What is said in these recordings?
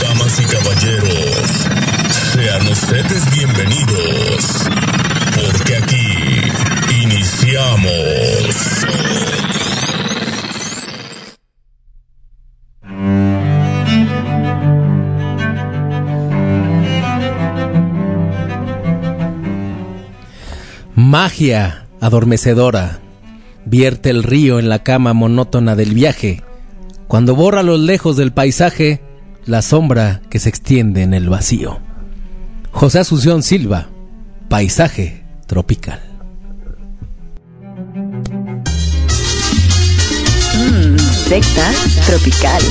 Damas y caballeros, sean ustedes bienvenidos, porque aquí iniciamos. magia adormecedora, vierte el río en la cama monótona del viaje, cuando borra a los lejos del paisaje la sombra que se extiende en el vacío. José Asunción Silva, Paisaje Tropical. Mm, secta tropical.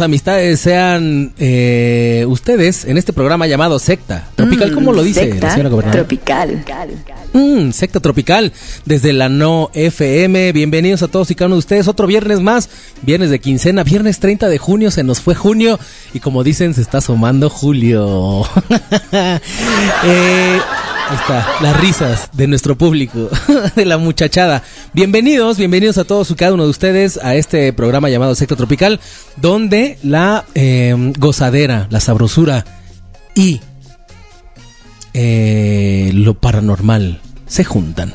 Amistades, sean eh, ustedes en este programa llamado Secta Tropical. ¿Cómo lo dice la Mm, Secta señora gobernadora? tropical. Mm, Secta Tropical, desde la No FM. Bienvenidos a todos y cada uno de ustedes. Otro viernes más, viernes de quincena, viernes 30 de junio. Se nos fue junio y como dicen, se está asomando julio. Eh, está, las risas de nuestro público, de la muchachada. Bienvenidos, bienvenidos a todos y cada uno de ustedes a este programa llamado Secta Tropical, donde la eh, gozadera, la sabrosura y eh, lo paranormal se juntan.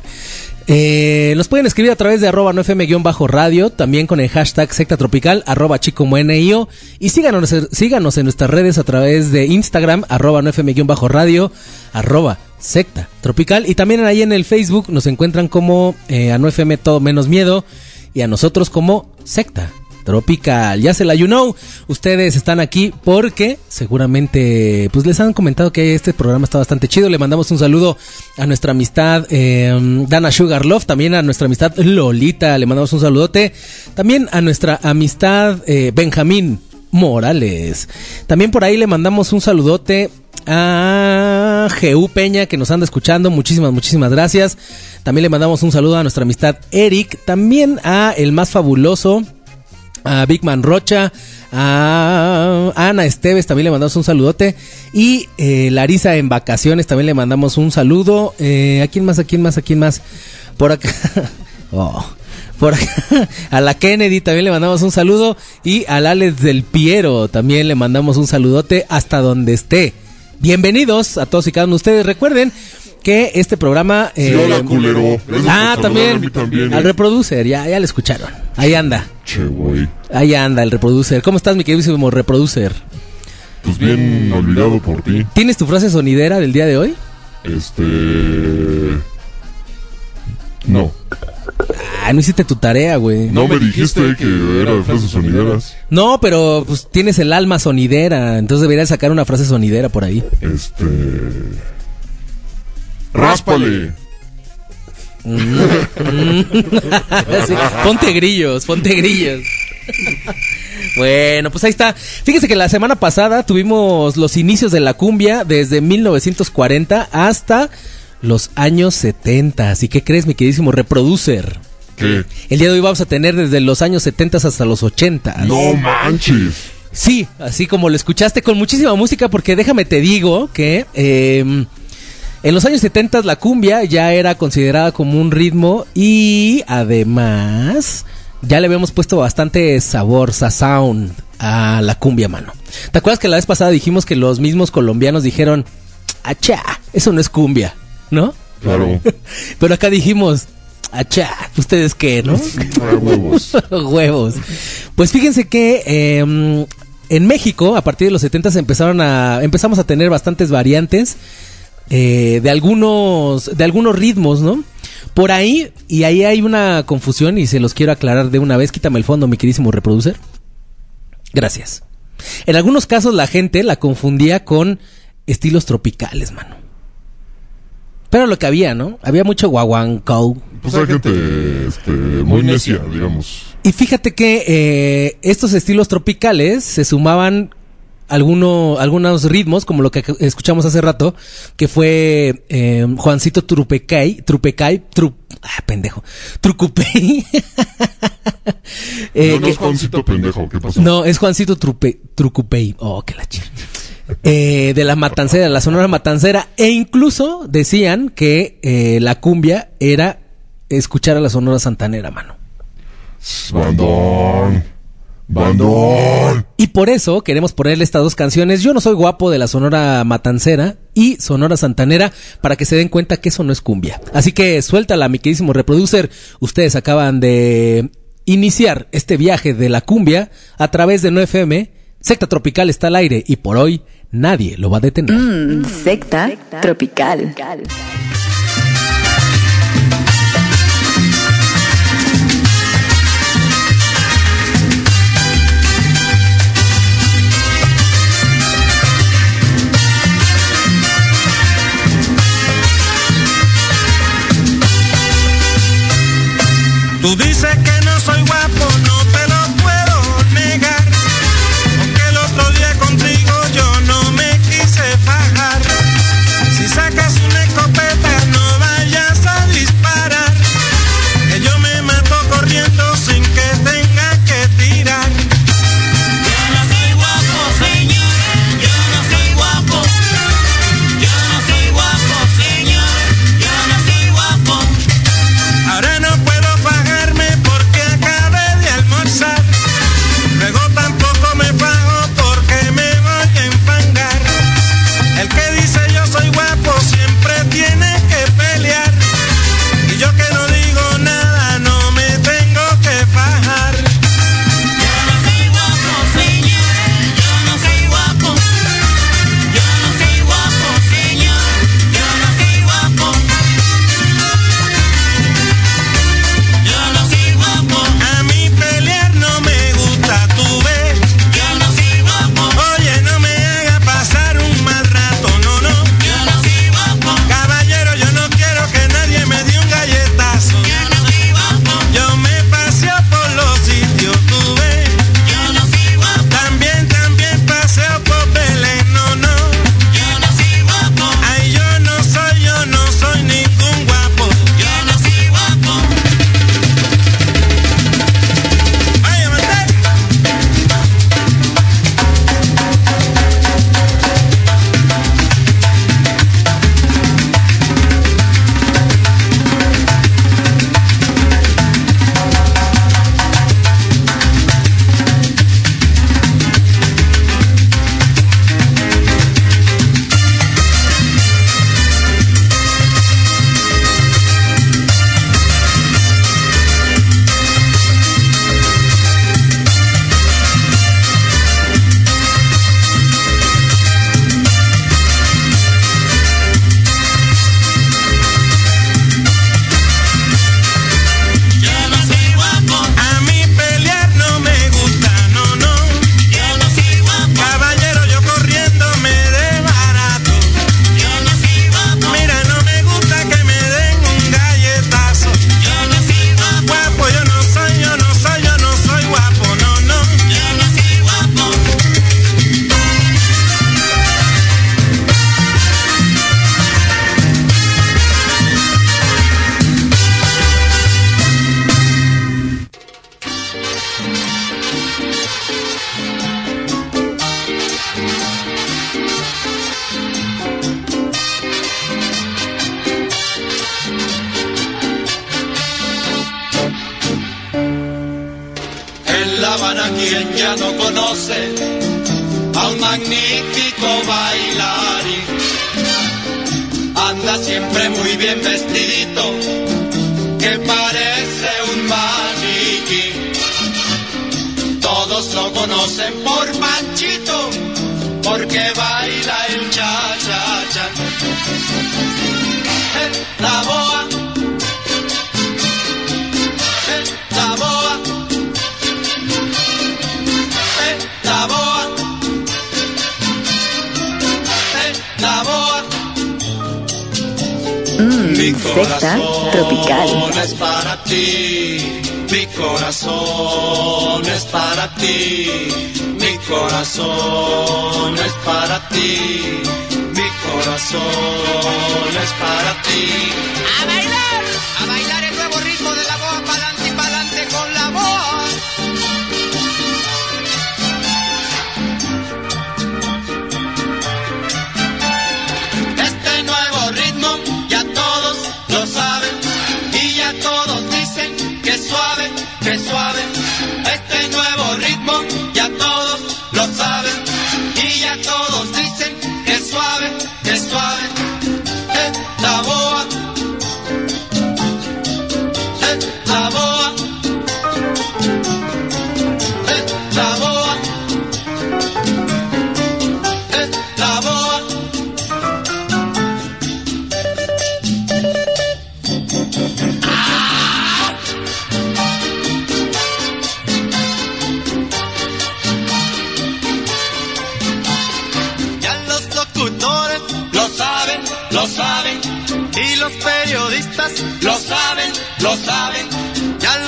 Eh, nos pueden escribir a través de arroba 9fm-radio, también con el hashtag secta tropical, arroba chico NIO, y síganos, síganos en nuestras redes a través de Instagram, arroba 9fm-radio, arroba secta tropical, y también ahí en el Facebook nos encuentran como eh, a 9fm todo menos miedo, y a nosotros como secta tropical. Ya se la you know, ustedes están aquí porque seguramente pues les han comentado que este programa está bastante chido. Le mandamos un saludo a nuestra amistad eh, Dana Sugar Love, también a nuestra amistad Lolita, le mandamos un saludote. También a nuestra amistad eh, Benjamín Morales. También por ahí le mandamos un saludote a GU Peña que nos anda escuchando. Muchísimas, muchísimas gracias. También le mandamos un saludo a nuestra amistad Eric. También a el más fabuloso a Big Man Rocha, a Ana Esteves también le mandamos un saludote y eh, Larisa en vacaciones también le mandamos un saludo. Eh, ¿A quién más? ¿A quién más? ¿A quién más? Por acá. Oh, por acá. A la Kennedy también le mandamos un saludo y al Alex del Piero también le mandamos un saludote hasta donde esté. Bienvenidos a todos y cada uno de ustedes. Recuerden que este programa... Sí, hola, culero. Gracias ah, por también, saludar a mí también, al eh. reproducer, ya, ya le escucharon. Ahí anda. Che, güey. Ahí anda el reproducer. ¿Cómo estás, mi queridísimo reproducer? Pues bien olvidado por ti. ¿Tienes tu frase sonidera del día de hoy? Este. No. Ah, no hiciste tu tarea, güey. No me dijiste que era de frases sonideras. No, pero pues tienes el alma sonidera, entonces deberías sacar una frase sonidera por ahí. Este. Ráspale. Sí, ponte grillos, ponte grillos. Bueno, pues ahí está. Fíjese que la semana pasada tuvimos los inicios de la cumbia desde 1940 hasta los años 70. Así que crees, mi queridísimo reproducer. ¿Qué? El día de hoy vamos a tener desde los años 70 hasta los 80. No manches. Sí, así como lo escuchaste con muchísima música, porque déjame te digo que eh, en los años 70 la cumbia ya era considerada como un ritmo y además ya le habíamos puesto bastante sabor, sound a la cumbia, mano. ¿Te acuerdas que la vez pasada dijimos que los mismos colombianos dijeron, achá, eso no es cumbia, ¿no? Claro. Pero acá dijimos, achá, ¿ustedes qué, no? Huevos. Huevos. Pues fíjense que eh, en México, a partir de los 70 empezaron a, empezamos a tener bastantes variantes eh, de algunos, de algunos ritmos, ¿no? Por ahí, y ahí hay una confusión y se los quiero aclarar de una vez. Quítame el fondo, mi queridísimo reproducer. Gracias. En algunos casos la gente la confundía con estilos tropicales, mano. Pero lo que había, ¿no? Había mucho guaguancó. Pues hay gente este, muy necia, digamos. Y fíjate que eh, estos estilos tropicales se sumaban alguno, algunos ritmos, como lo que escuchamos hace rato, que fue eh, Juancito Trupecay, Trupecay, tru, ah, pendejo, Trucupey. Eh, no, no que- es Juancito pendejo, ¿qué pasó? no, es Juancito Trupe, Trucupey. Oh, qué la chica. Eh, de la matancera, la sonora matancera. E incluso decían que eh, la cumbia era escuchar a la sonora santanera, mano. Bandón. Bandón. Y por eso queremos ponerle estas dos canciones. Yo no soy guapo de la Sonora Matancera y Sonora Santanera para que se den cuenta que eso no es cumbia. Así que suéltala, mi queridísimo reproducer. Ustedes acaban de iniciar este viaje de la cumbia a través de 9FM. Secta Tropical está al aire y por hoy nadie lo va a detener. Mm, secta tropical. Tú dices que Mmm, Mi secta corazón tropical. es para ti, mi corazón es para ti, mi corazón es para ti, mi corazón es para ti. ¡A bailar! ¡A bailar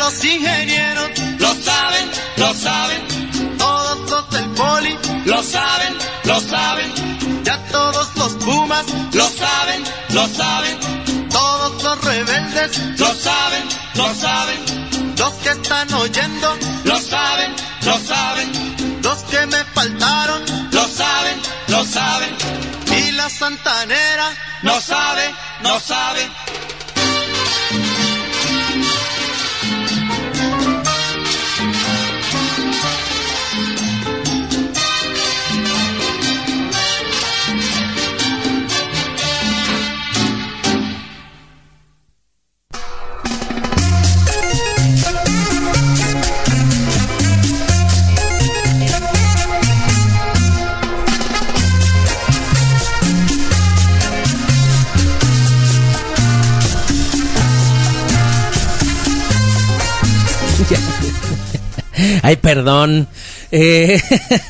los ingenieros lo saben, lo saben. Todos los del poli lo saben, lo saben. Ya todos los pumas lo saben, lo saben. Todos los rebeldes lo saben, lo saben. Los que están oyendo lo saben, lo saben. Los que me faltaron lo saben, lo saben. Y la santanera no sabe, no sabe. Ay, perdón. Eh,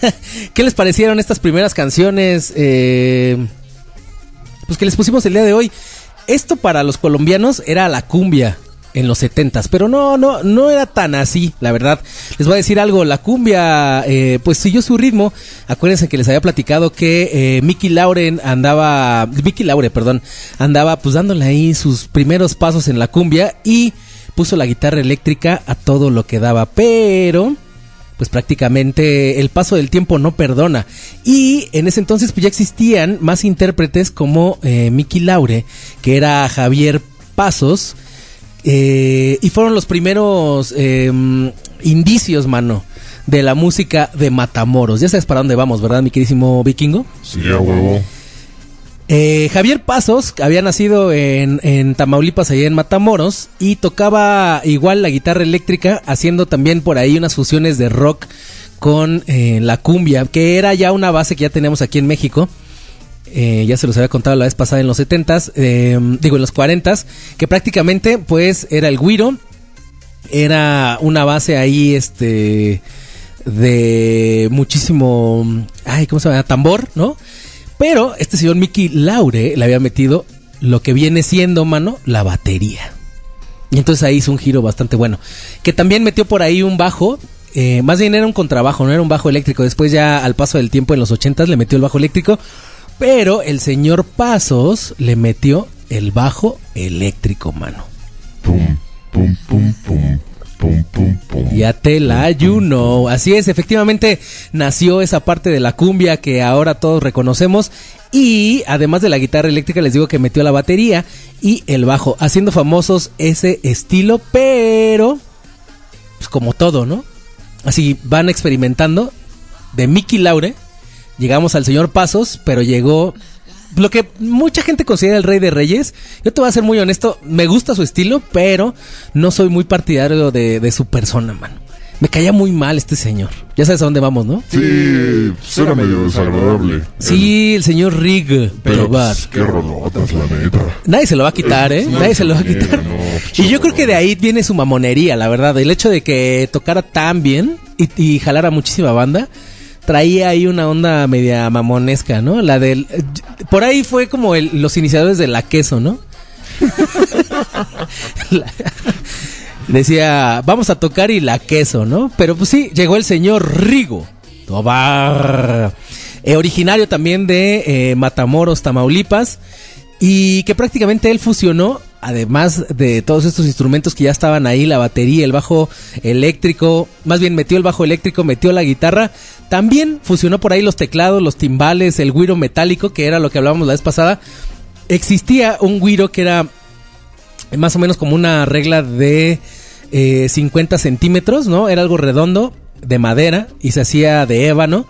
¿Qué les parecieron estas primeras canciones? Eh, pues que les pusimos el día de hoy. Esto para los colombianos era la cumbia en los setentas, pero no, no, no era tan así, la verdad. Les voy a decir algo, la cumbia, eh, pues siguió su ritmo. Acuérdense que les había platicado que eh, Mickey Lauren andaba, Mickey Laure, perdón, andaba pues dándole ahí sus primeros pasos en la cumbia y puso la guitarra eléctrica a todo lo que daba, pero pues prácticamente el paso del tiempo no perdona. Y en ese entonces pues ya existían más intérpretes como eh, Mickey Laure, que era Javier Pasos, eh, y fueron los primeros eh, indicios, mano, de la música de Matamoros. Ya sabes para dónde vamos, ¿verdad, mi queridísimo vikingo? Sí, a huevo. Eh, Javier Pasos había nacido en, Tamaulipas, allá en Matamoros, y tocaba igual la guitarra eléctrica, haciendo también por ahí unas fusiones de rock con eh, la cumbia, que era ya una base que ya tenemos aquí en México. Eh, ya se los había contado la vez pasada en los 70s, eh, digo en los 40s, que prácticamente pues era el guiro, era una base ahí este de muchísimo, ay, ¿cómo se llama? Tambor, ¿no? Pero este señor Mickey Laure le había metido lo que viene siendo, mano, la batería. Y entonces ahí hizo un giro bastante bueno. Que también metió por ahí un bajo. eh, más bien era un contrabajo, no era un bajo eléctrico. Después ya al paso del tiempo en los 80 le metió el bajo eléctrico. Pero el señor Pasos le metió el bajo eléctrico, mano. Pum, pum, pum, pum. Pum, pum, pum. Ya te la ayuno. Así es, efectivamente nació esa parte de la cumbia que ahora todos reconocemos. Y además de la guitarra eléctrica, les digo que metió la batería y el bajo, haciendo famosos ese estilo, pero pues como todo, ¿no? así van experimentando. De Mickey Laure, llegamos al señor Pasos, pero llegó lo que mucha gente considera el rey de reyes. Yo te voy a ser muy honesto, me gusta su estilo, pero no soy muy partidario de, de su persona, mano. Me caía muy mal este señor. Ya sabes a dónde vamos, ¿no? Sí, pues era medio desagradable. Sí, el señor Rig Pero pues, qué rolotas, la neta. Nadie se lo va a quitar, ¿eh? Sí, Nadie se lo va a quitar. no, Y yo creo que de ahí viene su mamonería, la verdad. El hecho de que tocara tan bien y, y jalara muchísima banda, traía ahí una onda media mamonesca, ¿no? La del... Por ahí fue como los iniciadores de la queso, ¿no? Decía, vamos a tocar y la queso, ¿no? Pero pues sí, llegó el señor Rigo Tobar, eh, originario también de eh, Matamoros, Tamaulipas, y que prácticamente él fusionó, además de todos estos instrumentos que ya estaban ahí, la batería, el bajo eléctrico, más bien metió el bajo eléctrico, metió la guitarra, también fusionó por ahí los teclados, los timbales, el güiro metálico, que era lo que hablábamos la vez pasada. Existía un güiro que era más o menos como una regla de eh, 50 centímetros, ¿no? Era algo redondo, de madera, y se hacía de ébano,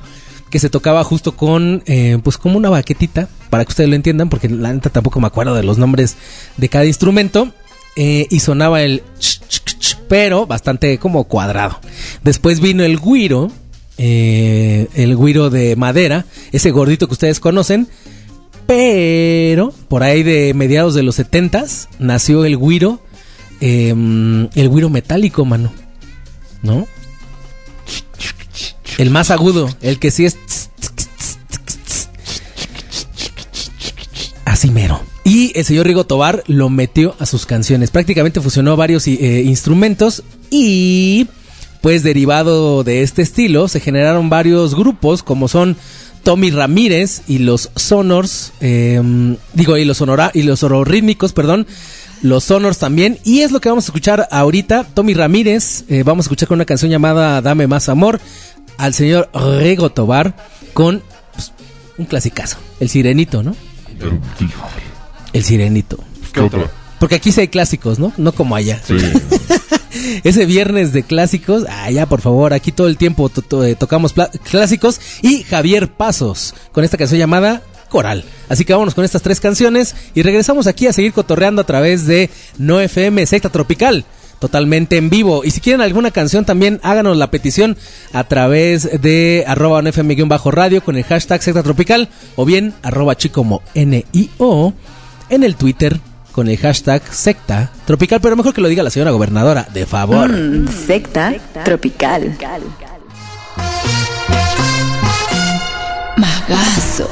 que se tocaba justo con, eh, pues como una baquetita, para que ustedes lo entiendan, porque la neta tampoco me acuerdo de los nombres de cada instrumento, eh, y sonaba el ch, ch, ch, pero bastante como cuadrado. Después vino el güiro, eh, el güiro de madera, ese gordito que ustedes conocen, pero por ahí de mediados de los 70s nació el güiro, eh, el güiro metálico, mano. ¿No? El más agudo, el que sí es... Así mero. Y el señor Rigo Tobar lo metió a sus canciones. Prácticamente fusionó varios eh, instrumentos y pues derivado de este estilo se generaron varios grupos como son Tommy Ramírez y los Sonors, eh, digo, y los sonora y los rítmicos, perdón, los Sonors también. Y es lo que vamos a escuchar ahorita. Tommy Ramírez, eh, vamos a escuchar con una canción llamada Dame más amor al señor Rigo Tobar con pues, un clasicazo, el Sirenito, ¿no? El, Sirenito. ¿Qué otra? Porque aquí sí hay clásicos, ¿no? No como allá. Sí. Ese viernes de clásicos, ah, ya por favor, aquí todo el tiempo to- to- eh, tocamos clásicos y Javier Pasos con esta canción llamada Coral. Así que vámonos con estas tres canciones y regresamos aquí a seguir cotorreando a través de No FM Secta Tropical. Totalmente en vivo. Y si quieren alguna canción también háganos la petición a través de arroba nfm-radio con el hashtag secta tropical o bien arroba chicomo N-I-O en el Twitter con el hashtag secta tropical. Pero mejor que lo diga la señora gobernadora, de favor. Mm, secta tropical. Magazo.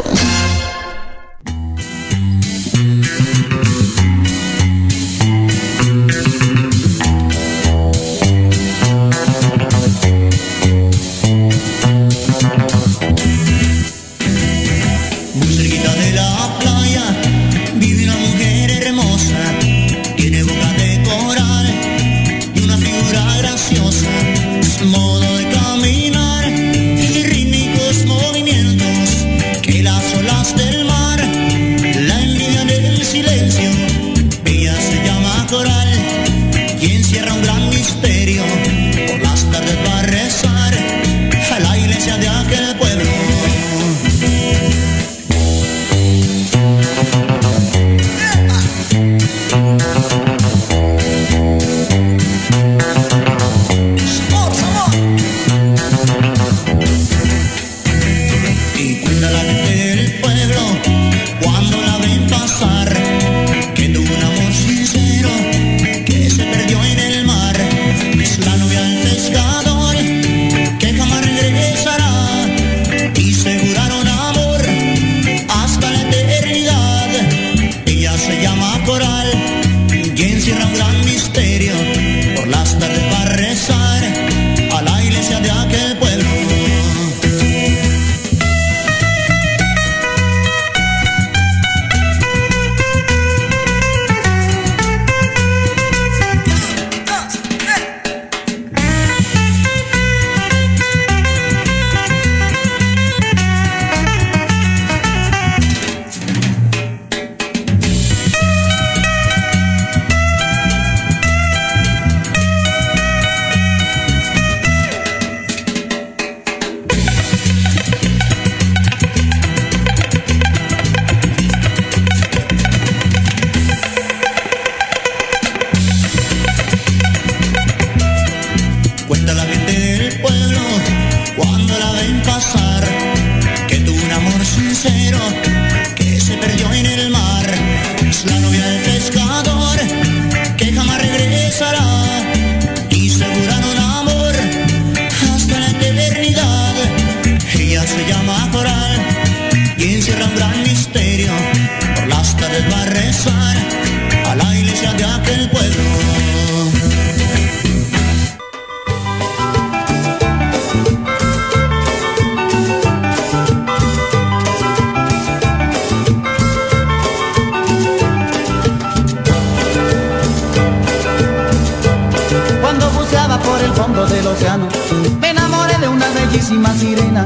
bellísima sirena,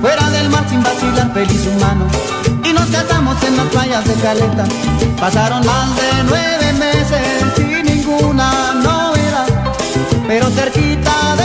fuera del mar sin vacilar, feliz humano. Y nos casamos en las playas de Caleta. Pasaron más de nueve meses sin ninguna novedad, pero cerquita de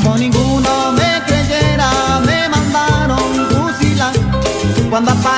Como ninguno me creyera, me mandaron fusilar. Cuando apareció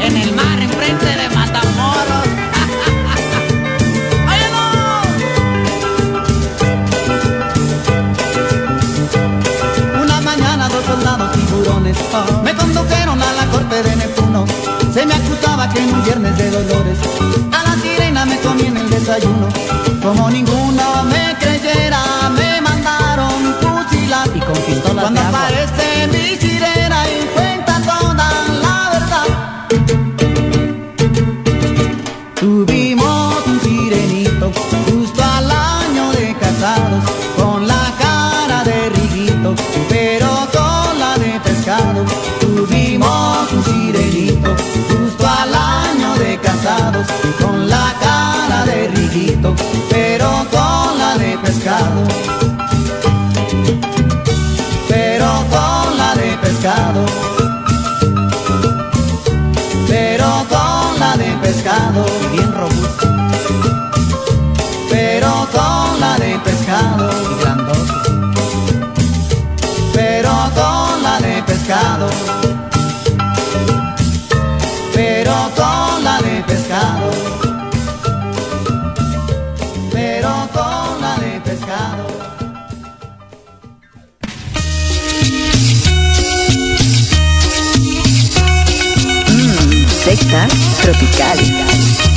en el mar enfrente de Matamoros. Una mañana dos soldados tiburones me condujeron a la corte de Neptuno. Se me acusaba que en un viernes de dolores a la sirena me comí en el desayuno. Como ninguno me creyera, me mandaron fusilar y con Cuando aparece mi sirena tropical.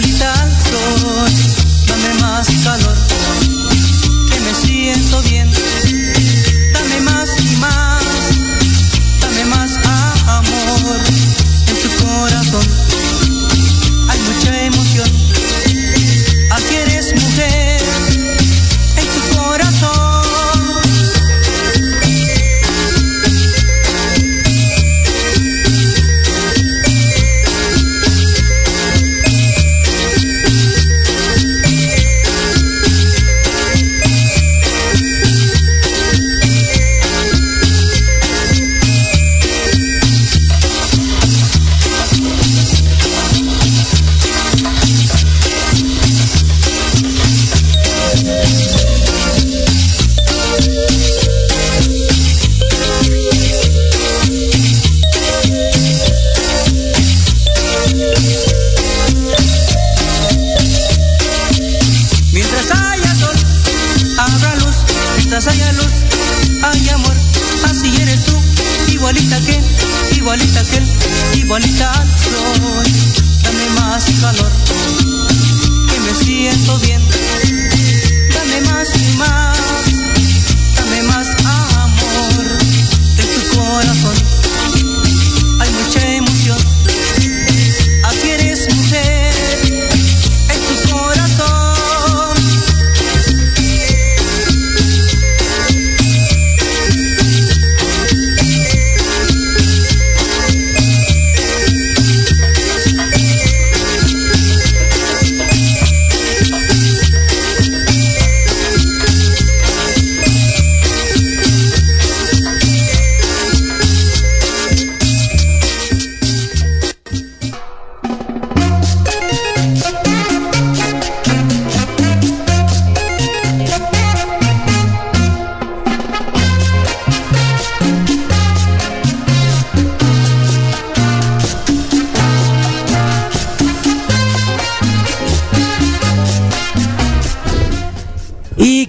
solita soy.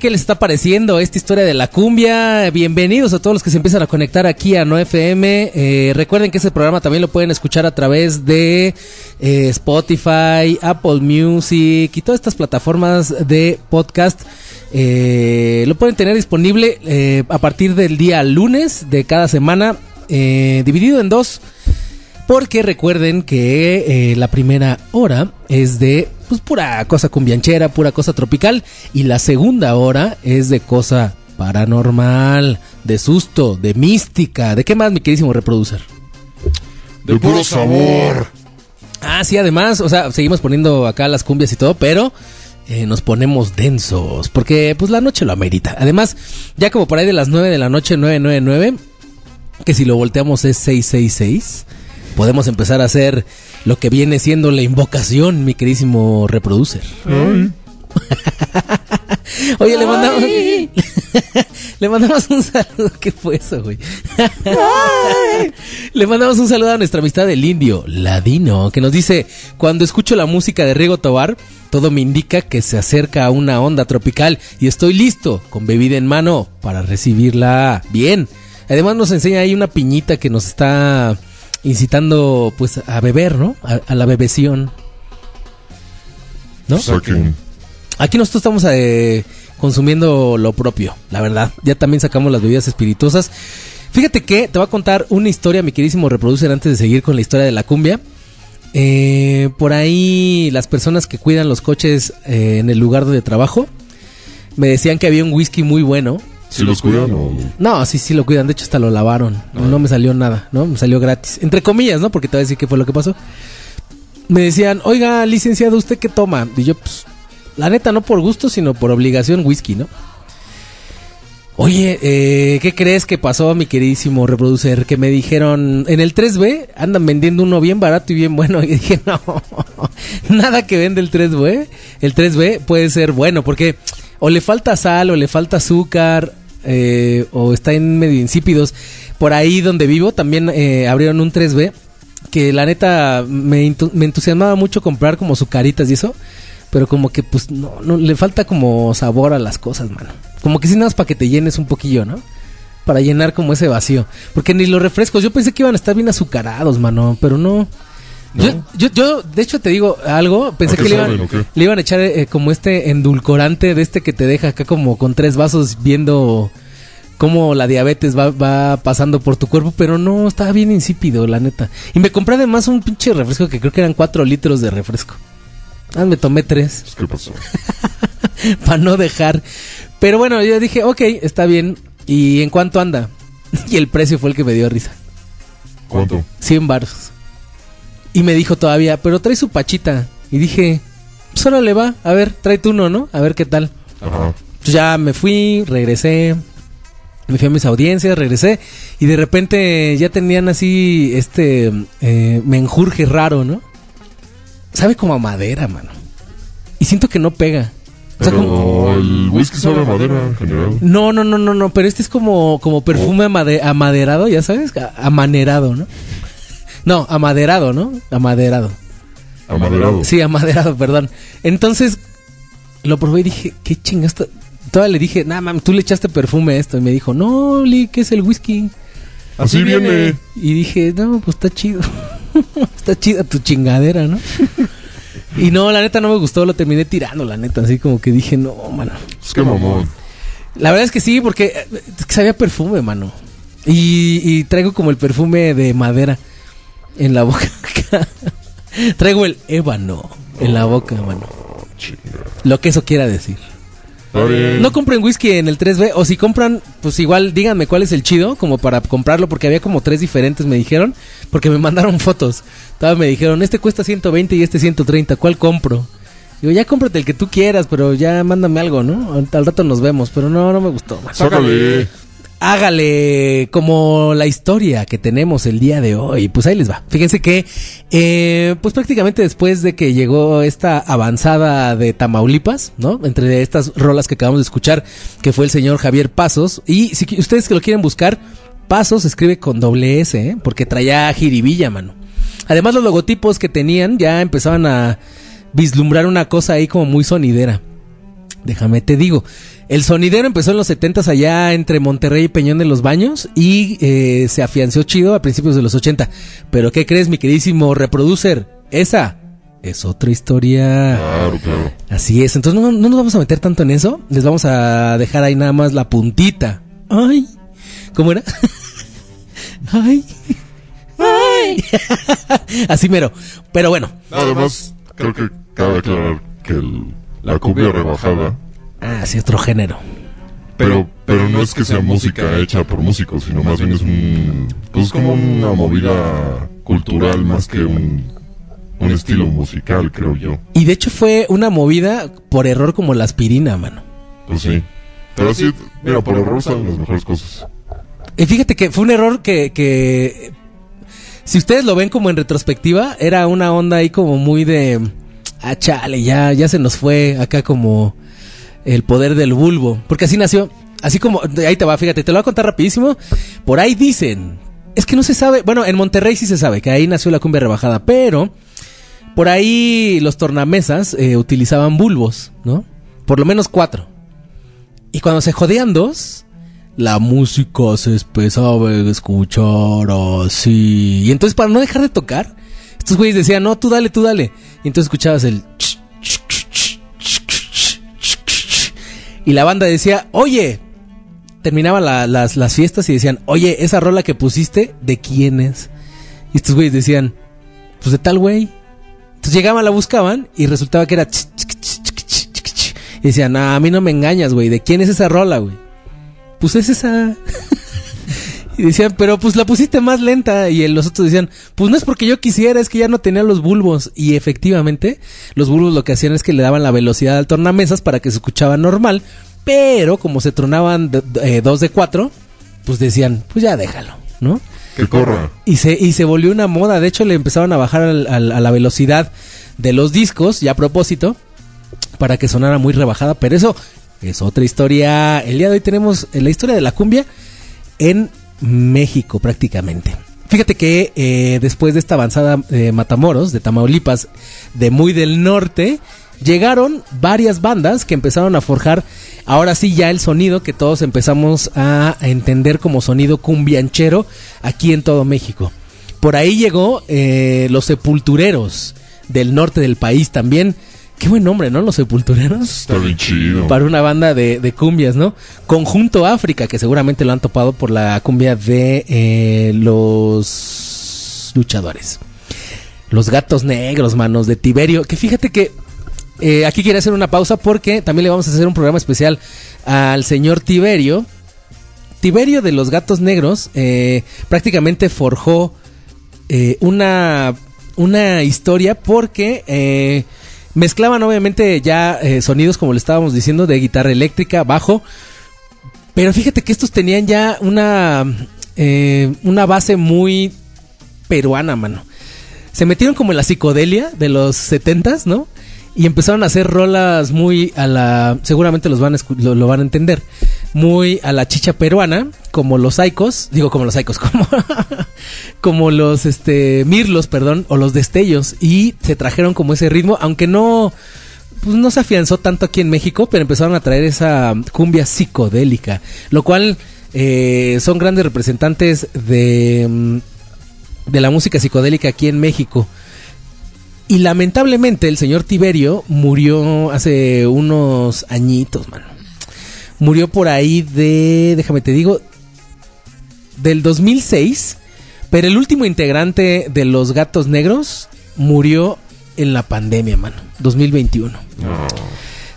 Qué les está pareciendo esta historia de la cumbia? Bienvenidos a todos los que se empiezan a conectar aquí a No FM. Eh, recuerden que este programa también lo pueden escuchar a través de eh, Spotify, Apple Music y todas estas plataformas de podcast. Eh, lo pueden tener disponible eh, a partir del día lunes de cada semana, dividido en dos. Porque recuerden que la primera hora es de pues, pura cosa cumbianchera, pura cosa tropical. Y la segunda hora es de cosa paranormal, de susto, de mística. ¿De qué más, mi queridísimo reproducer? De puro sabor. Ah, sí, además, o sea, seguimos poniendo acá las cumbias y todo, pero eh, nos ponemos densos, porque pues la noche lo amerita. Además, ya como por ahí de las 9 de la noche, 999, que si lo volteamos es 666, podemos empezar a hacer lo que viene siendo la invocación, mi queridísimo reproducer. Oye, le mandamos. le mandamos un saludo. ¿Qué fue eso, güey? le mandamos un saludo a nuestra amistad del indio, Ladino, que nos dice: Cuando escucho la música de Rigo Tobar, todo me indica que se acerca a una onda tropical y estoy listo, con bebida en mano, para recibirla bien. Además, nos enseña ahí una piñita que nos está incitando, pues, a beber, ¿no? A, a la bebeción. ¿No? Saquen. Aquí nosotros estamos eh, consumiendo lo propio, la verdad. Ya también sacamos las bebidas espirituosas. Fíjate que te voy a contar una historia, mi queridísimo reproducer, antes de seguir con la historia de la cumbia. Eh, por ahí las personas que cuidan los coches eh, en el lugar donde trabajo me decían que había un whisky muy bueno. Si los cuidan o. No, sí, sí lo cuidan. De hecho, hasta lo lavaron. No me salió nada, ¿no? Me salió gratis. Entre comillas, ¿no? Porque te voy a decir qué fue lo que pasó. Me decían, oiga, licenciado, ¿usted qué toma? Y yo, pues, la neta, no por gusto, sino por obligación, whisky, ¿no? Oye, eh, ¿qué crees que pasó, mi queridísimo reproducer? Que me dijeron, en el 3B andan vendiendo uno bien barato y bien bueno. Y dije, no, nada que vende el 3B. El 3B puede ser bueno, porque o le falta sal, o le falta azúcar, eh, o está en medio insípidos. Por ahí donde vivo también eh, abrieron un 3B, que la neta me, me entusiasmaba mucho comprar como sucaritas y eso. Pero como que pues no, no, le falta como sabor a las cosas, mano. Como que sí nada más para que te llenes un poquillo, ¿no? Para llenar como ese vacío. Porque ni los refrescos, yo pensé que iban a estar bien azucarados, mano, pero no. Yo, yo, yo, de hecho, te digo algo, pensé ¿A qué que le iban, le a echar eh, como este endulcorante de este que te deja acá como con tres vasos viendo cómo la diabetes va, va pasando por tu cuerpo, pero no, estaba bien insípido, la neta. Y me compré además un pinche refresco que creo que eran cuatro litros de refresco. Ah, me tomé tres. ¿Qué pasó? para no dejar. Pero bueno, yo dije, ok, está bien. ¿Y en cuánto anda? y el precio fue el que me dio risa. ¿Cuánto? 100 baros. Y me dijo todavía, pero trae su pachita. Y dije, pues ahora le va, a ver, tráete uno, ¿no? A ver qué tal. Ajá. Pues ya me fui, regresé. Me fui a mis audiencias, regresé. Y de repente ya tenían así este eh, menjurje raro, ¿no? Sabe como a madera, mano. Y siento que no pega. O sea, como- el whisky sabe a madera en general. no, no, no, no, no, pero este es como, como perfume amade- amaderado, ya sabes, amanerado, ¿no? No, amaderado, ¿no? Amaderado. Amaderado. Sí, amaderado, perdón. Entonces, lo probé y dije, qué chingaste. Todavía le dije, nah, mam, tú le echaste perfume a esto. Y me dijo, no, Lee, ¿qué es el whisky? Así viene. Y dije, no, pues está chido. está chida tu chingadera, ¿no? y no, la neta no me gustó, lo terminé tirando, la neta. Así como que dije, no, mano. Es que mamón. La verdad es que sí, porque eh, sabía perfume, mano. Y, y traigo como el perfume de madera en la boca. traigo el ébano en la boca, mano. Lo que eso quiera decir. No compren whisky en el 3B. O si compran, pues igual díganme cuál es el chido, como para comprarlo, porque había como tres diferentes, me dijeron. Porque me mandaron fotos. Todavía me dijeron, este cuesta 120 y este 130. ¿Cuál compro? Digo, ya cómprate el que tú quieras, pero ya mándame algo, ¿no? Al- rato nos vemos. Pero no, no me gustó. Sácale. Hágale como la historia que tenemos el día de hoy. Pues ahí les va. Fíjense que, eh, pues prácticamente después de que llegó esta avanzada de Tamaulipas, ¿no? Entre estas rolas que acabamos de escuchar, que fue el señor Javier Pasos. Y si ustedes que lo quieren buscar, Pasos escribe con doble S, ¿eh? Porque traía jiribilla, mano. Además, los logotipos que tenían ya empezaban a vislumbrar una cosa ahí como muy sonidera. Déjame te digo. El sonidero empezó en los 70s allá entre Monterrey y Peñón de los Baños y eh, se afianzó chido a principios de los 80. Pero ¿qué crees, mi queridísimo reproducer? Esa es otra historia. Claro, claro. Así es. Entonces no, no nos vamos a meter tanto en eso. Les vamos a dejar ahí nada más la puntita. Ay. ¿Cómo era? Ay. Ay. Así mero. Pero bueno. Además, creo que cabe aclarar que el- la cumbia rebajada, Ah, sí, otro género. pero pero no es que sea música hecha por músicos, sino más bien es un pues es como una movida cultural más que un un estilo musical, creo yo. Y de hecho fue una movida por error como la aspirina, mano. Pues sí. Pero sí, mira, por error salen las mejores cosas. Y fíjate que fue un error que, que si ustedes lo ven como en retrospectiva, era una onda ahí como muy de, ah, chale, ya, ya se nos fue acá como el poder del bulbo. Porque así nació, así como, ahí te va, fíjate, te lo voy a contar rapidísimo. Por ahí dicen, es que no se sabe, bueno, en Monterrey sí se sabe que ahí nació la cumbia rebajada, pero por ahí los tornamesas eh, utilizaban bulbos, ¿no? Por lo menos cuatro. Y cuando se jodían dos, la música se empezaba a escuchar así. Y entonces, para no dejar de tocar, estos güeyes decían, no, tú dale, tú dale. Y entonces escuchabas el. Y la banda decía, oye. Terminaban la- las, las fiestas y decían, oye, esa rola que pusiste, ¿de quién es? Y estos güeyes decían, pues de tal güey. Entonces llegaban, la buscaban y resultaba que era. Y decían, "Ah, a mí no me engañas, güey. ¿De quién es esa rola, güey? Pues es esa. Y decían, pero pues la pusiste más lenta. Y los otros decían, pues no es porque yo quisiera, es que ya no tenía los bulbos. Y efectivamente, los bulbos lo que hacían es que le daban la velocidad al tornamesas para que se escuchaba normal. Pero como se tronaban de- de- eh, dos de cuatro, pues decían, pues ya déjalo, ¿no? Que corra. Y se, y se volvió una moda. De hecho, le empezaron a bajar al- al- a la velocidad de los discos, ya a propósito, para que sonara muy rebajada. Pero eso es otra historia. El día de hoy tenemos eh, la historia de la cumbia en México, prácticamente. Fíjate que eh, después de esta avanzada de Matamoros, de Tamaulipas, de muy del norte, llegaron varias bandas que empezaron a forjar ahora sí ya el sonido que todos empezamos a entender como sonido cumbianchero aquí en todo México. Por ahí llegó eh, los sepultureros del norte del país también. Qué buen nombre, ¿no? Los sepultureros. Está bien chido. Para una banda de, de cumbias, ¿no? Conjunto África, que seguramente lo han topado por la cumbia de eh, los luchadores. Los gatos negros, manos, de Tiberio. Que fíjate que eh, aquí quiero hacer una pausa porque también le vamos a hacer un programa especial al señor Tiberio. Tiberio de los gatos negros eh, prácticamente forjó una, una historia porque mezclaban obviamente ya eh, sonidos como le estábamos diciendo de guitarra eléctrica, bajo, pero fíjate que estos tenían ya una, eh, una base muy peruana, mano. Se metieron como en la psicodelia de los setentas, ¿no? Y empezaron a hacer rolas muy a la... Seguramente los van lo van a entender. Muy a la chicha peruana, como los saicos. Digo, como los saicos, como... como los, este... Mirlos, perdón, o los destellos. Y se trajeron como ese ritmo, aunque no... Pues no se afianzó tanto aquí en México, pero empezaron a traer esa cumbia psicodélica. Lo cual eh, son grandes representantes de, mm, de la música psicodélica aquí en México. Y lamentablemente el señor Tiberio murió hace unos añitos, mano. Murió por ahí de, déjame te digo, del 2006. Pero el último integrante de los Gatos Negros murió en la pandemia, mano. 2021.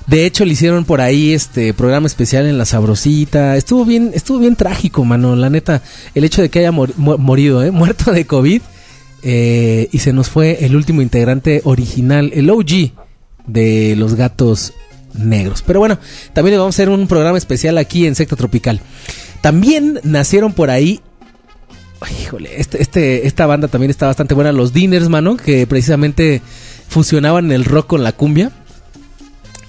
De hecho, le hicieron por ahí este programa especial en La Sabrosita. Estuvo bien, estuvo bien trágico, mano. La neta, el hecho de que haya mor- mu- morido, ¿eh? muerto de COVID. eh, y se nos fue el último integrante original, el OG de los gatos negros. Pero bueno, también vamos a hacer un programa especial aquí en Secta Tropical. También nacieron por ahí. Híjole, este, este, esta banda también está bastante buena. Los Diners, mano, que precisamente fusionaban el rock con la cumbia.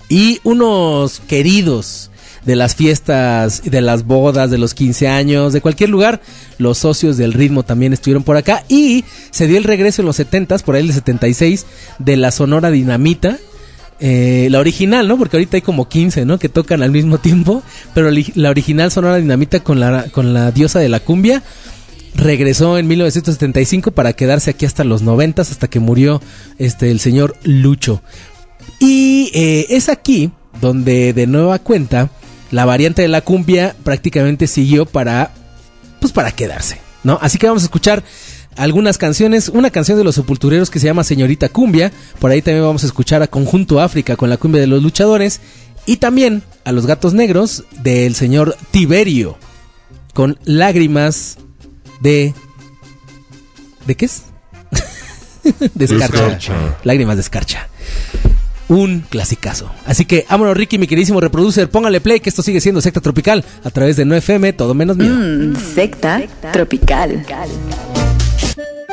Y unos queridos de las fiestas, de las bodas, de los 15 años, de cualquier lugar, los socios del ritmo también estuvieron por acá. Y se dio el regreso en los 70s, por ahí el 76, de la Sonora Dinamita. Eh, la original, ¿no? Porque ahorita hay como 15, ¿no? Que tocan al mismo tiempo. Pero la original Sonora Dinamita con la, con la diosa de la cumbia regresó en 1975 para quedarse aquí hasta los 90, hasta que murió este, el señor Lucho. Y eh, es aquí donde de nueva cuenta la variante de la cumbia prácticamente siguió para pues para quedarse, ¿no? Así que vamos a escuchar algunas canciones, una canción de los sepultureros que se llama Señorita Cumbia, por ahí también vamos a escuchar a Conjunto África con la cumbia de los luchadores y también a los gatos negros del señor Tiberio con lágrimas de ¿De qué es? de escarcha. Escarcha. Lágrimas de escarcha. Un clasicazo. Así que, vámonos, Ricky, mi queridísimo reproducer. Póngale play que esto sigue siendo secta tropical a través de 9FM, todo menos mío. Mm, secta tropical. you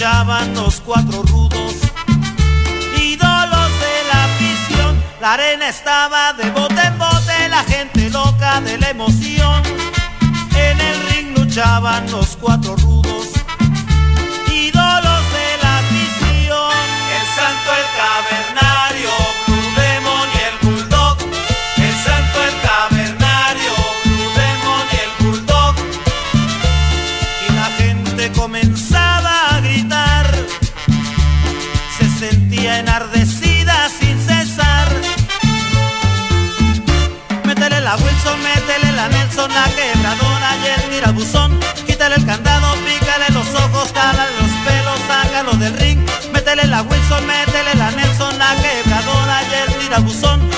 luchaban los cuatro rudos, ídolos de la afición. La arena estaba de bote en bote, la gente loca de la emoción. En el ring luchaban los cuatro rudos, la quebradora y el tirabuzón. Quítale el candado, pícale los ojos, cálale los pelos, sácalo del ring. Métele la Wilson, métele la Nelson, la quebradora y el tirabuzón.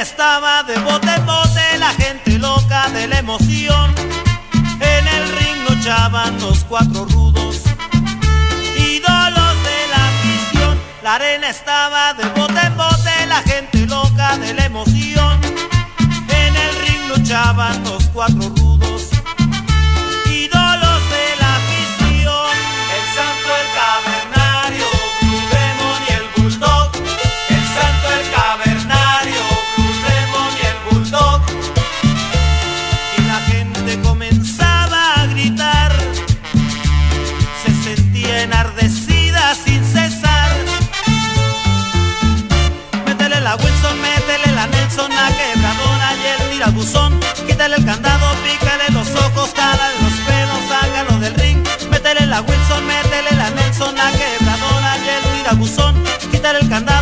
Estaba de bote en bote, la gente loca de la emoción. En el ring luchaban los cuatro rudos, ídolos de la afición. La arena estaba de bote en bote, la gente loca de la emoción. En el ring luchaban los cuatro rudos, tirabuzón. Quítale el candado,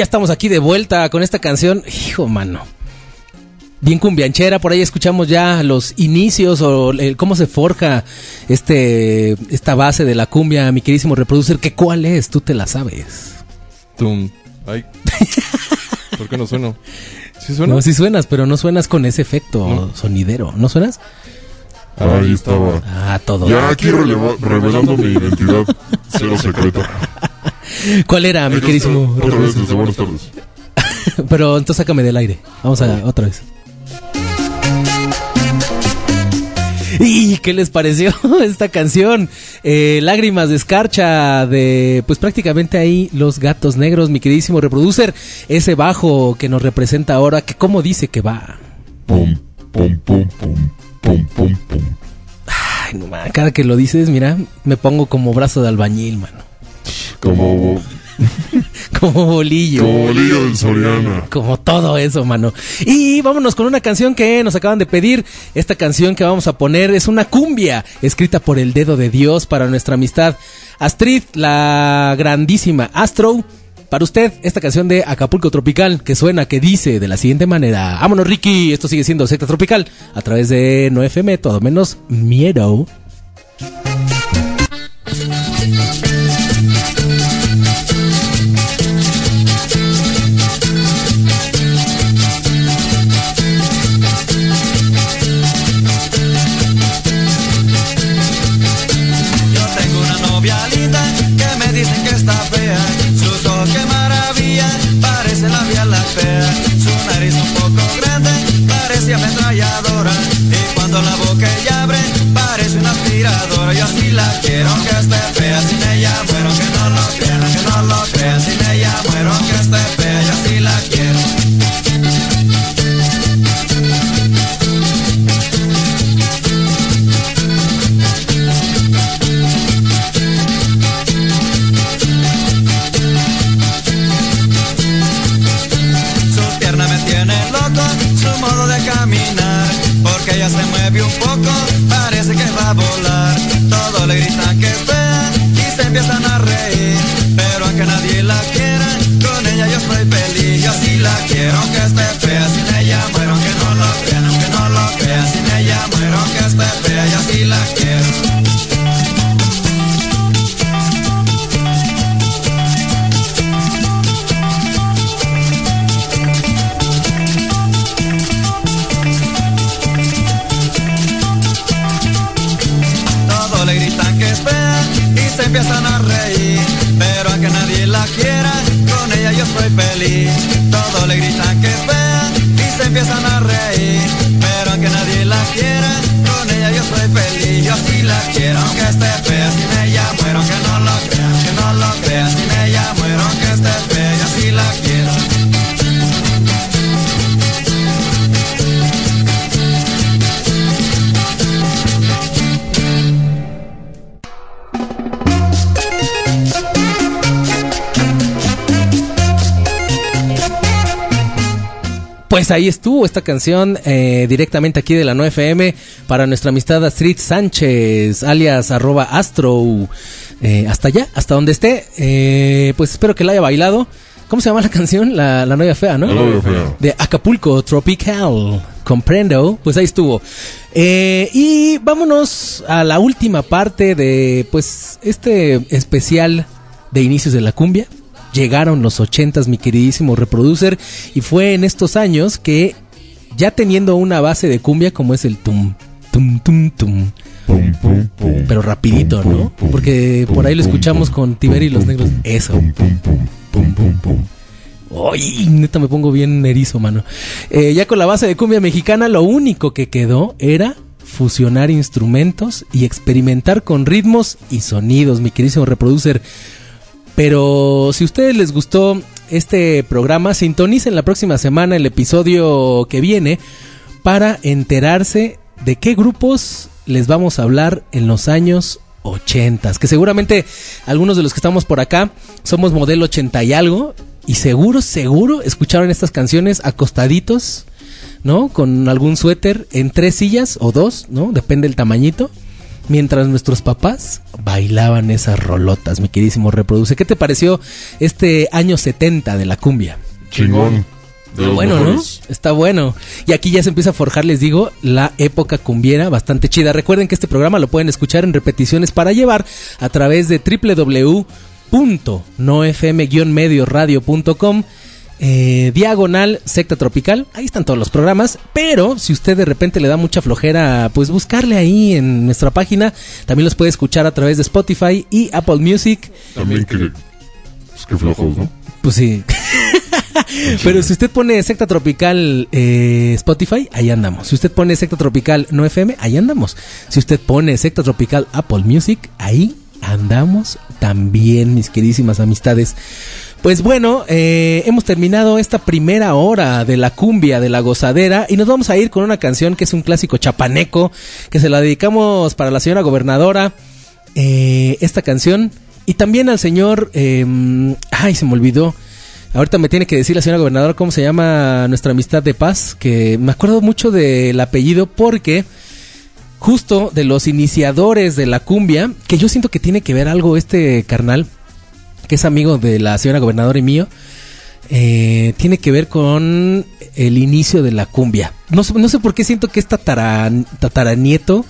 ya estamos aquí de vuelta con esta canción. Hijo, mano. Bien cumbianchera, por ahí escuchamos ya los inicios o el- cómo se forja este esta base de la cumbia, mi queridísimo reproducer, que cuál es, tú te la sabes. Tum. Ay. ¿Por qué no sueno? ¿Sí suena? No, sí suenas, pero no suenas con ese efecto sonidero, ¿no suenas? Ahí estaba. Ah, todo. Ya aquí revelando mi identidad cero secreta. ¿Cuál era, mi está, Otra vez reproducer? desde buenas tardes. Pero entonces sácame del aire. Vamos a otra vez. ¿Y qué les pareció esta canción? Eh, Lágrimas de escarcha de, pues prácticamente ahí los gatos negros, mi queridísimo reproducer. Ese bajo que nos representa ahora, que cómo dice que va. Pum, pum, pum, pum, pum, pum, pum. Ay, no man, cada que lo dices, mira, me pongo como brazo de albañil, mano. Como, Como bolillo. como bolillo del Soriana. Como todo eso, mano. Y vámonos con una canción que nos acaban de pedir. Esta canción que vamos a poner es una cumbia escrita por el dedo de Dios para nuestra amistad. Astrid, la grandísima Astro. Para usted, esta canción de Acapulco Tropical que suena, que dice de la siguiente manera. Vámonos, Ricky. Esto sigue siendo Secta Tropical a través de No FM, todo menos miedo. La quiero que Pues ahí estuvo esta canción eh, directamente aquí de la 9FM para nuestra amistad Astrid Sánchez, alias arroba astro. Eh, hasta allá, hasta donde esté. Eh, pues espero que la haya bailado. ¿Cómo se llama la canción? La, la novia fea, ¿no? La novia fea. De Acapulco Tropical. Comprendo. Pues ahí estuvo. Eh, y vámonos a la última parte de pues este especial de inicios de la cumbia. Llegaron los ochentas, mi queridísimo reproducer, y fue en estos años que ya teniendo una base de cumbia como es el tum, tum, tum, tum, Pum, pum, pum. pero rapidito, ¿no? Porque por ahí lo escuchamos con Tiber y los negros. Eso. Ay, neta me pongo bien erizo, mano. Eh, ya con la base de cumbia mexicana, lo único que quedó era fusionar instrumentos y experimentar con ritmos y sonidos, mi queridísimo reproducer. Pero si a ustedes les gustó este programa, sintonicen la próxima semana el episodio que viene para enterarse de qué grupos les vamos a hablar en los años 80. Que seguramente algunos de los que estamos por acá somos modelo 80 y algo. Y seguro, seguro escucharon estas canciones acostaditos, ¿no? Con algún suéter en tres sillas o dos, ¿no? Depende del tamañito. Mientras nuestros papás bailaban esas rolotas, mi queridísimo reproduce. ¿Qué te pareció este año 70 de la cumbia? Chingón. De Está los bueno, mejores. ¿no? Está bueno. Y aquí ya se empieza a forjar, les digo, la época cumbiera bastante chida. Recuerden que este programa lo pueden escuchar en repeticiones para llevar a través de www.nofm-medioradio.com eh, diagonal secta tropical. Ahí están todos los programas. Pero si usted de repente le da mucha flojera, pues buscarle ahí en nuestra página. También los puede escuchar a través de Spotify y Apple Music. También que. Pues que flojos, ¿no? Pues sí. Pero si usted pone Secta Tropical eh, Spotify, ahí andamos. Si usted pone Secta Tropical No FM, ahí andamos. Si usted pone Secta Tropical Apple Music, ahí andamos también, mis queridísimas amistades. Pues bueno, eh, hemos terminado esta primera hora de la cumbia, de la gozadera, y nos vamos a ir con una canción que es un clásico chapaneco, que se la dedicamos para la señora gobernadora. Eh, esta canción, y también al señor... eh, ay, se me olvidó. Ahorita me tiene que decir la señora gobernadora cómo se llama nuestra amistad de paz, que me acuerdo mucho del apellido porque justo de los iniciadores de la cumbia, que yo siento que tiene que ver algo este carnal, que es amigo de la señora gobernadora y mío, eh, tiene que ver con el inicio de la cumbia. No, sé- no sé por qué siento que es tatara- tataranieto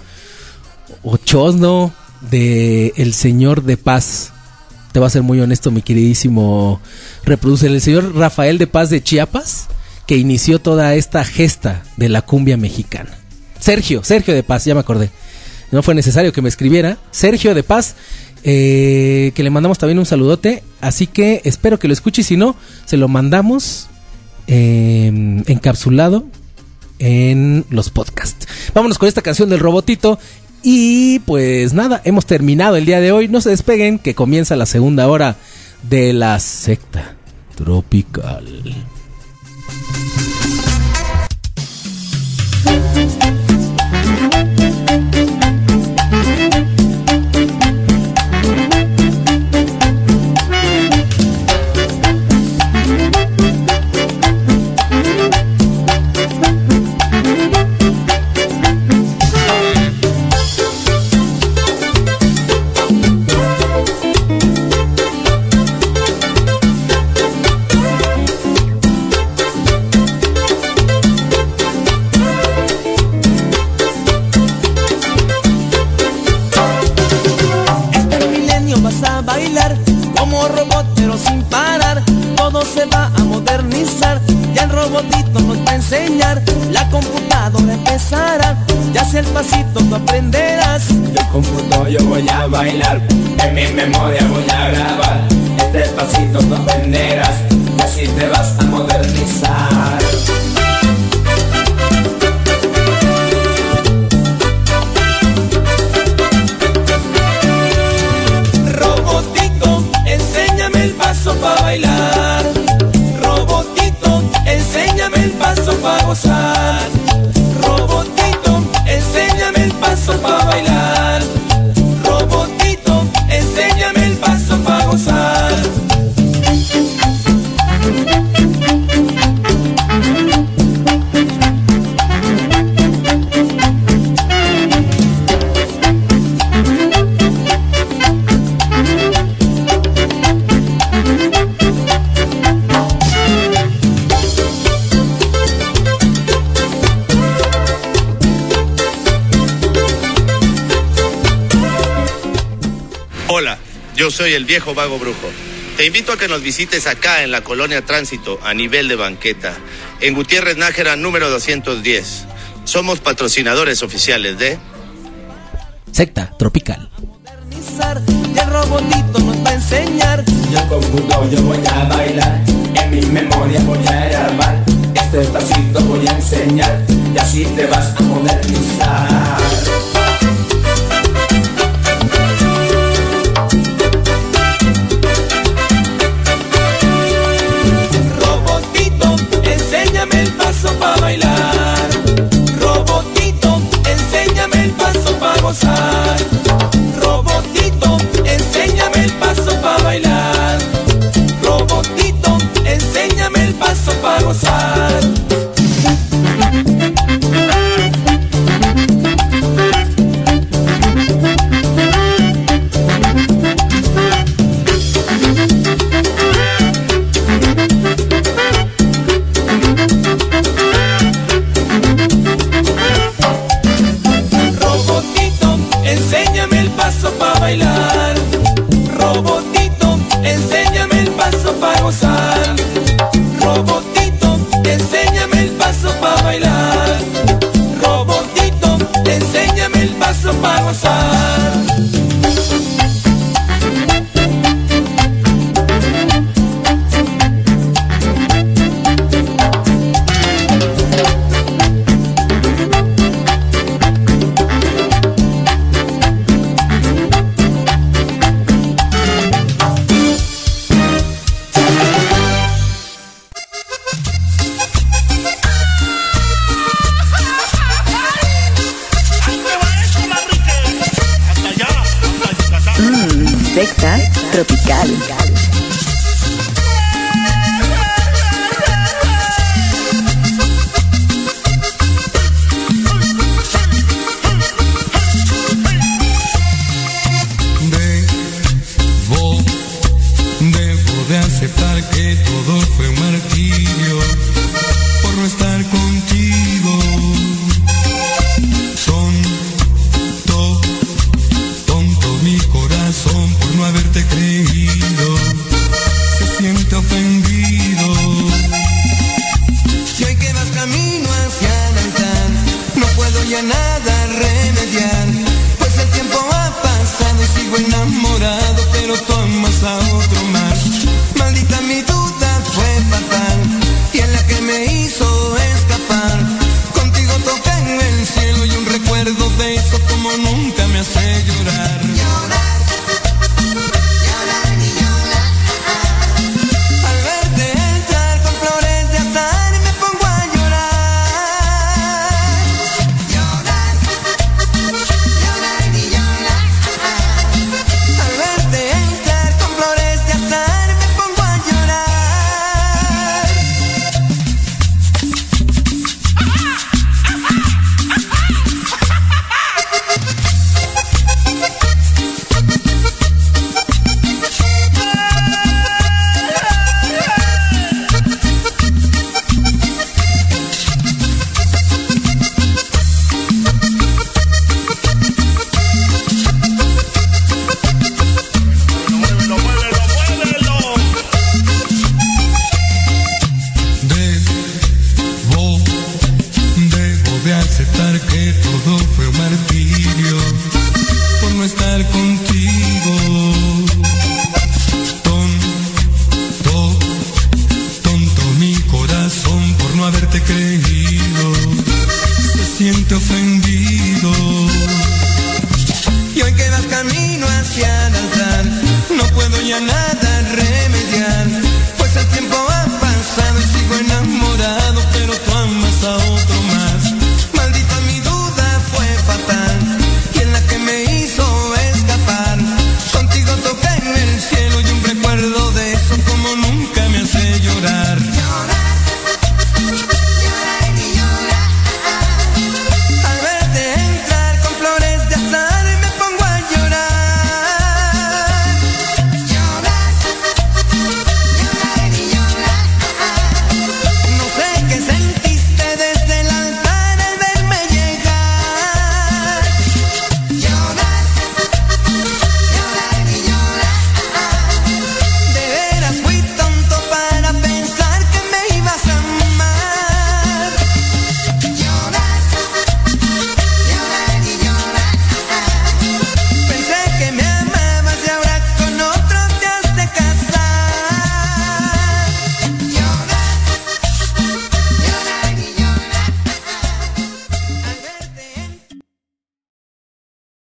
o chosno de el señor de paz. Te voy a ser muy honesto, mi queridísimo reproduce el señor Rafael de Paz de Chiapas, que inició toda esta gesta de la cumbia mexicana. Sergio, Sergio de Paz, ya me acordé. No fue necesario que me escribiera. Sergio de Paz, eh, que le mandamos también un saludote. Así que espero que lo escuche si no, se lo mandamos eh, encapsulado en los podcasts. Vámonos con esta canción del robotito. Y pues nada, hemos terminado el día de hoy. No se despeguen, que comienza la segunda hora de la secta tropical. Empezará. Ya sea el pasito tú aprenderás. Yo computo, yo voy a bailar, en mi memoria voy a grabar. Este pasito tú aprenderás, y así te vas a modernizar. Robotito, enséñame el paso para bailar. Robotito, enséñame el paso para gozar. Soy el viejo vago brujo. Te invito a que nos visites acá en la colonia Tránsito a nivel de banqueta, en Gutiérrez Nájera número 210. Somos patrocinadores oficiales de... Secta tropical. Y el robotito nos va a enseñar. Yo computo, yo voy a bailar, en mi memoria voy a grabar. Este pasito voy a enseñar, y así te vas a modernizar. Robotito, enséñame el paso para bailar. Robotito, enséñame el paso para gozar. Robotito, enséñame el paso para bailar. Robotito, enséñame el paso para gozar.